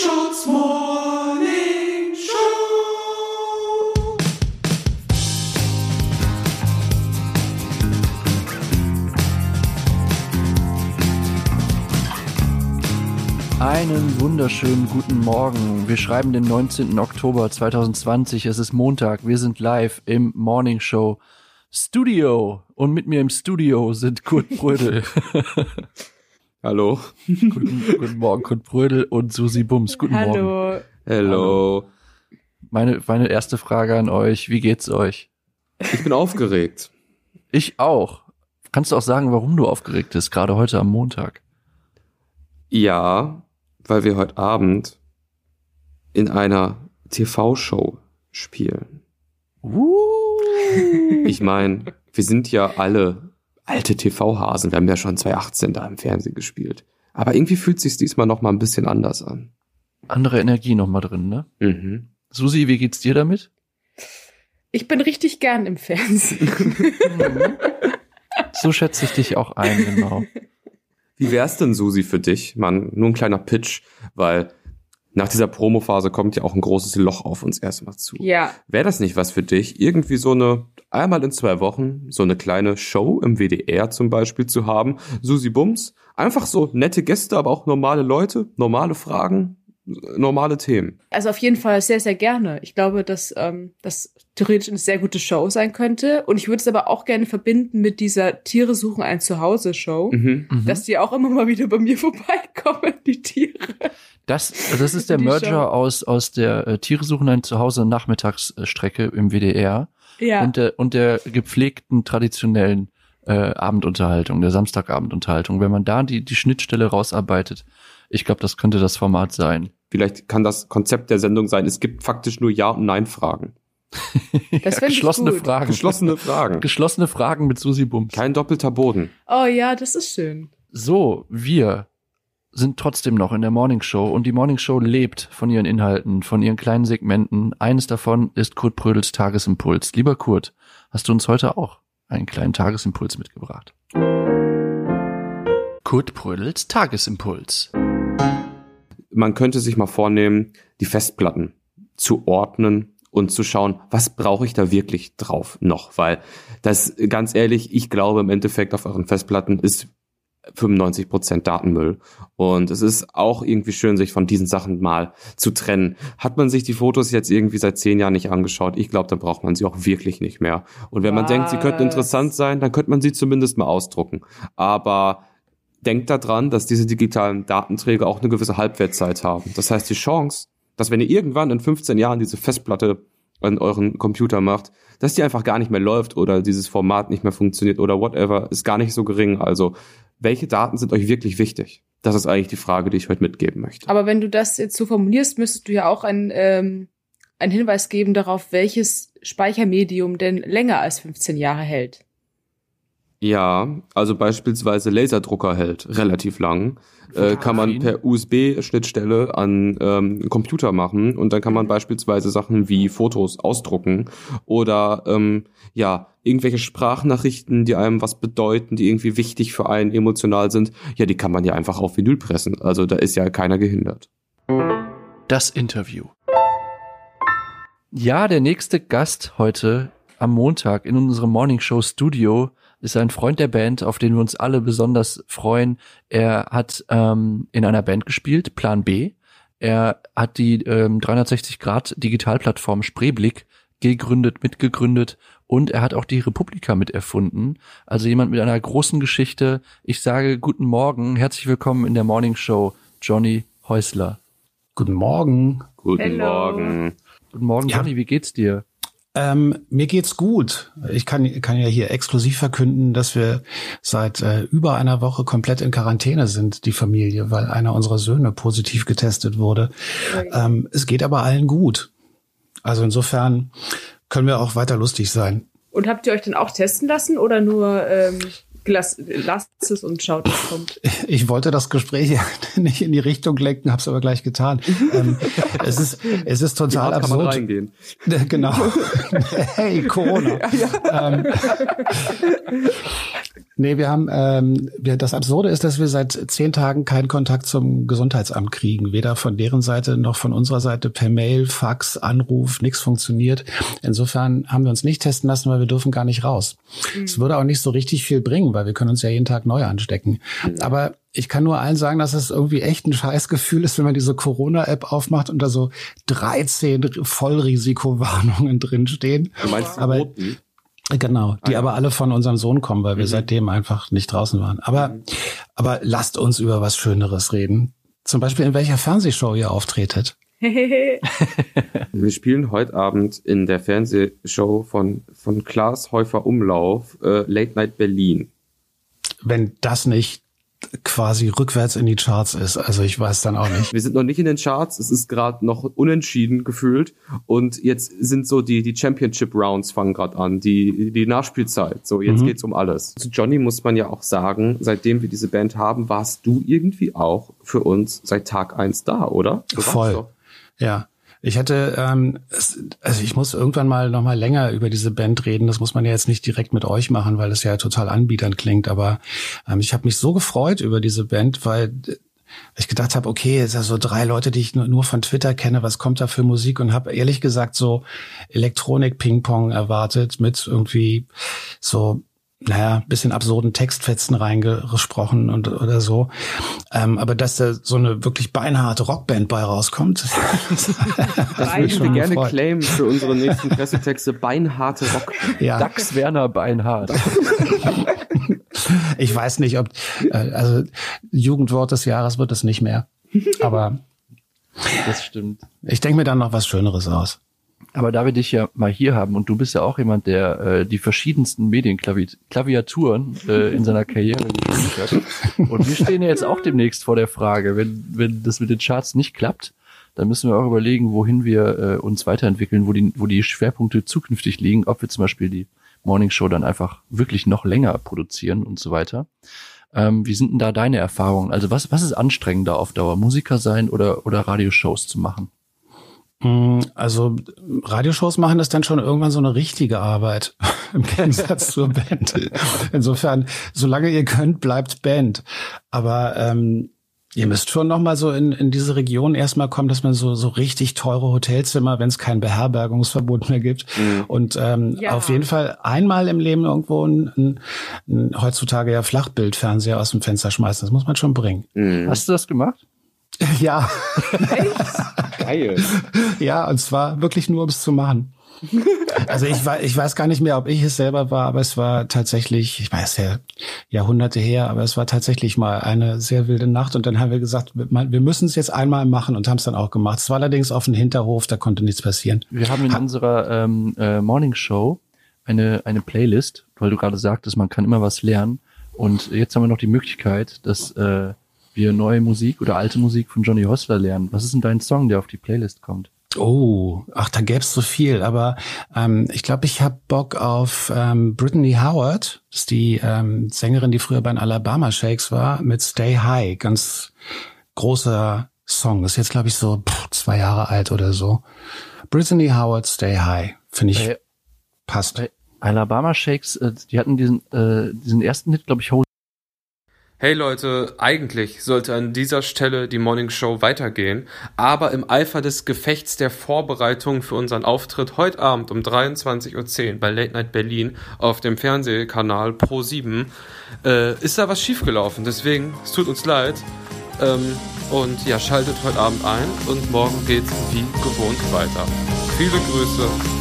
Mundschutz Morning Show. Einen wunderschönen guten Morgen. Wir schreiben den 19. Oktober 2020. Es ist Montag. Wir sind live im Morning Show Studio. Und mit mir im Studio sind Kurt Brödel. Hallo. guten, guten Morgen, Kurt Brödel und Susi Bums. Guten Morgen. Hallo. Hello. Meine, meine erste Frage an euch. Wie geht's euch? Ich bin aufgeregt. Ich auch. Kannst du auch sagen, warum du aufgeregt bist, gerade heute am Montag? Ja, weil wir heute Abend in einer TV-Show spielen. Uh. Ich meine, wir sind ja alle alte TV-Hasen. Wir haben ja schon 2018 da im Fernsehen gespielt. Aber irgendwie fühlt sich diesmal noch mal ein bisschen anders an. Andere Energie noch mal drin, ne? Mhm. Susi, wie geht's dir damit? Ich bin richtig gern im Fernsehen. So schätze ich dich auch ein, genau. Wie wär's denn, Susi, für dich? Mann, nur ein kleiner Pitch, weil nach dieser Promophase kommt ja auch ein großes Loch auf uns erstmal zu. ja. Wäre das nicht was für dich, irgendwie so eine, einmal in zwei Wochen, so eine kleine Show im WDR zum Beispiel zu haben? Susi Bums, einfach so nette Gäste, aber auch normale Leute, normale Fragen, normale Themen. Also auf jeden Fall sehr, sehr gerne. Ich glaube, dass ähm, das theoretisch eine sehr gute Show sein könnte. Und ich würde es aber auch gerne verbinden mit dieser Tiere suchen ein Zuhause-Show. Mhm. Mhm. Dass die auch immer mal wieder bei mir vorbeikommen, die Tiere. Das, das ist der Merger aus, aus der äh, Tiere suchen ein Zuhause Nachmittagsstrecke im WDR Ja. und, der, und der gepflegten traditionellen äh, Abendunterhaltung, der Samstagabendunterhaltung. Wenn man da die, die Schnittstelle rausarbeitet, ich glaube, das könnte das Format sein. Vielleicht kann das Konzept der Sendung sein, es gibt faktisch nur Ja- und Nein-Fragen. Das ich geschlossene. Fragen. Geschlossene Fragen. Geschlossene Fragen mit Susi Bums. Kein doppelter Boden. Oh ja, das ist schön. So, wir sind trotzdem noch in der Morning Show und die Morning Show lebt von ihren Inhalten, von ihren kleinen Segmenten. Eines davon ist Kurt Prödels Tagesimpuls. Lieber Kurt, hast du uns heute auch einen kleinen Tagesimpuls mitgebracht? Kurt Prödels Tagesimpuls. man könnte sich mal vornehmen, die Festplatten zu ordnen und zu schauen, was brauche ich da wirklich drauf noch, weil das ganz ehrlich, ich glaube im Endeffekt auf euren Festplatten ist 95% Datenmüll. Und es ist auch irgendwie schön, sich von diesen Sachen mal zu trennen. Hat man sich die Fotos jetzt irgendwie seit zehn Jahren nicht angeschaut, ich glaube, dann braucht man sie auch wirklich nicht mehr. Und wenn man denkt, sie könnten Was? interessant sein, dann könnte man sie zumindest mal ausdrucken. Aber denkt daran, dass diese digitalen Datenträger auch eine gewisse Halbwertzeit haben. Das heißt, die Chance, dass wenn ihr irgendwann in 15 Jahren diese Festplatte an euren Computer macht, dass die einfach gar nicht mehr läuft oder dieses Format nicht mehr funktioniert oder whatever, ist gar nicht so gering. Also, welche Daten sind euch wirklich wichtig? Das ist eigentlich die Frage, die ich heute mitgeben möchte. Aber wenn du das jetzt so formulierst, müsstest du ja auch ein, ähm, einen Hinweis geben darauf, welches Speichermedium denn länger als 15 Jahre hält. Ja, also beispielsweise Laserdrucker hält relativ lang. Äh, kann man per USB-Schnittstelle an ähm, Computer machen und dann kann man beispielsweise Sachen wie Fotos ausdrucken oder ähm, ja irgendwelche Sprachnachrichten, die einem was bedeuten, die irgendwie wichtig für einen emotional sind. Ja, die kann man ja einfach auf Vinyl pressen. Also da ist ja keiner gehindert. Das Interview. Ja, der nächste Gast heute am Montag in unserem Morning Show Studio ist ein Freund der Band, auf den wir uns alle besonders freuen. Er hat ähm, in einer Band gespielt, Plan B. Er hat die ähm, 360 Grad Digitalplattform Spreeblick gegründet, mitgegründet und er hat auch die Republika miterfunden. Also jemand mit einer großen Geschichte. Ich sage guten Morgen, herzlich willkommen in der Morning Show, Johnny Häusler. Guten Morgen. Guten Hello. Morgen. Guten Morgen, Ja. Johnny, wie geht's dir? Ähm, mir geht's gut. Ich kann, kann ja hier exklusiv verkünden, dass wir seit äh, über einer Woche komplett in Quarantäne sind, die Familie, weil einer unserer Söhne positiv getestet wurde. Ähm, es geht aber allen gut. Also insofern können wir auch weiter lustig sein. Und habt ihr euch dann auch testen lassen oder nur ähm, gelass, lasst es und schaut, was kommt? Ich wollte das Gespräch nicht in die Richtung lenken, habe es aber gleich getan. ähm, es ist es ist total Dort kann man absurd. reingehen. Genau. hey, Corona. Ähm, Nee, wir haben, ähm, wir, das Absurde ist, dass wir seit zehn Tagen keinen Kontakt zum Gesundheitsamt kriegen. Weder von deren Seite noch von unserer Seite per Mail, Fax, Anruf, nichts funktioniert. Insofern haben wir uns nicht testen lassen, weil wir dürfen gar nicht raus. Es würde auch nicht so richtig viel bringen, weil wir können uns ja jeden Tag neu anstecken. Aber ich kann nur allen sagen, dass es irgendwie echt ein Scheißgefühl ist, wenn man diese Corona-App aufmacht und da so 13 Vollrisikowarnungen drinstehen. Du meinst die Aber- roten? Genau, die Ah, ja. aber alle von unserem Sohn kommen, weil wir Mhm. seitdem einfach nicht draußen waren. Aber, aber lasst uns über was Schöneres reden. Zum Beispiel, in welcher Fernsehshow ihr auftretet. Wir spielen heute Abend in der Fernsehshow von, von Klaas Häufer Umlauf äh, Late Night Berlin. Wenn das nicht quasi rückwärts in die Charts ist. Also ich weiß dann auch nicht. Wir sind noch nicht in den Charts, es ist gerade noch unentschieden gefühlt und jetzt sind so die die Championship Rounds fangen gerade an, die die Nachspielzeit. So jetzt Mhm. geht's um alles. Zu Johnny muss man ja auch sagen, seitdem wir diese Band haben, warst du irgendwie auch für uns seit Tag eins da, oder? Du Voll. Ja. Ich hätte, ähm, es, also ich muss irgendwann mal noch mal länger über diese Band reden. Das muss man ja jetzt nicht direkt mit euch machen, weil es ja total anbietern klingt. Aber ähm, ich habe mich so gefreut über diese Band, weil äh, ich gedacht habe, okay, es sind so drei Leute, die ich nur, nur von Twitter kenne. Was kommt da für Musik? Und habe ehrlich gesagt so Elektronik-Ping-Pong erwartet mit irgendwie so naja, bisschen absurden Textfetzen reingesprochen und oder so. Ähm, aber dass da so eine wirklich beinharte Rockband bei rauskommt, Das Beinhart. würden wir gerne gefreut. claimen für unsere nächsten Pressetexte. Beinharte Rock. ja. Dax Werner Beinhardt. Ich weiß nicht, ob äh, also Jugendwort des Jahres wird es nicht mehr. Aber Das stimmt. ich denke mir dann noch was Schöneres aus. Aber da wir dich ja mal hier haben und du bist ja auch jemand, der äh, die verschiedensten Medienklaviaturen äh, in seiner Karriere gespielt hat. Und wir stehen ja jetzt auch demnächst vor der Frage, wenn, wenn das mit den Charts nicht klappt, dann müssen wir auch überlegen, wohin wir äh, uns weiterentwickeln, wo die, wo die Schwerpunkte zukünftig liegen, ob wir zum Beispiel die Morning Show dann einfach wirklich noch länger produzieren und so weiter. Ähm, wie sind denn da deine Erfahrungen? Also was, was ist anstrengender auf Dauer? Musiker sein oder, oder Radioshows zu machen? Mm, Also Radioshows machen das dann schon irgendwann so eine richtige Arbeit im Gegensatz zur Band. Insofern, solange ihr könnt, bleibt Band. Aber ähm, ihr müsst schon noch mal so in, in diese Region erstmal kommen, dass man so so richtig teure Hotelzimmer, wenn es kein Beherbergungsverbot mehr gibt. Und ähm, Ja. auf jeden Fall einmal im Leben irgendwo ein, ein, ein heutzutage ja Flachbildfernseher aus dem Fenster schmeißen. Das muss man schon bringen. Mhm. Hast du das gemacht? Ja, Geil. Ja, und zwar wirklich nur, um es zu machen. Also ich weiß, ich weiß gar nicht mehr, ob ich es selber war, aber es war tatsächlich, ich weiß ja Jahrhunderte her, aber es war tatsächlich mal eine sehr wilde Nacht und dann haben wir gesagt, wir müssen es jetzt einmal machen und haben es dann auch gemacht. Es war allerdings auf dem Hinterhof, da konnte nichts passieren. Wir haben in unserer ähm, äh, Morning Show eine, eine Playlist, weil du gerade sagtest, man kann immer was lernen. Und jetzt haben wir noch die Möglichkeit, dass äh, wir neue Musik oder alte Musik von Johnny Hostler lernen. Was ist denn dein Song, der auf die Playlist kommt? Oh, ach, da gäb's so viel, aber ähm, ich glaube, ich habe Bock auf ähm, Brittany Howard, das ist die ähm, Sängerin, die früher bei den Alabama Shakes war, mit Stay High, ganz großer Song. Ist jetzt, glaube ich, so pff, zwei Jahre alt oder so. Brittany Howard, Stay High, finde ich, Bei, passt. bei Alabama Shakes, äh, die hatten diesen, äh, diesen ersten Hit, glaube ich, Hold Hey Leute, eigentlich sollte an dieser Stelle die Morning Show weitergehen, aber im Eifer des Gefechts der Vorbereitung für unseren Auftritt heute Abend um 23.10 Uhr bei Late Night Berlin auf dem Fernsehkanal Pro7 äh, ist da was schiefgelaufen. Deswegen, es tut uns leid. Ähm, und ja, schaltet heute Abend ein und morgen geht's wie gewohnt weiter. Viele Grüße,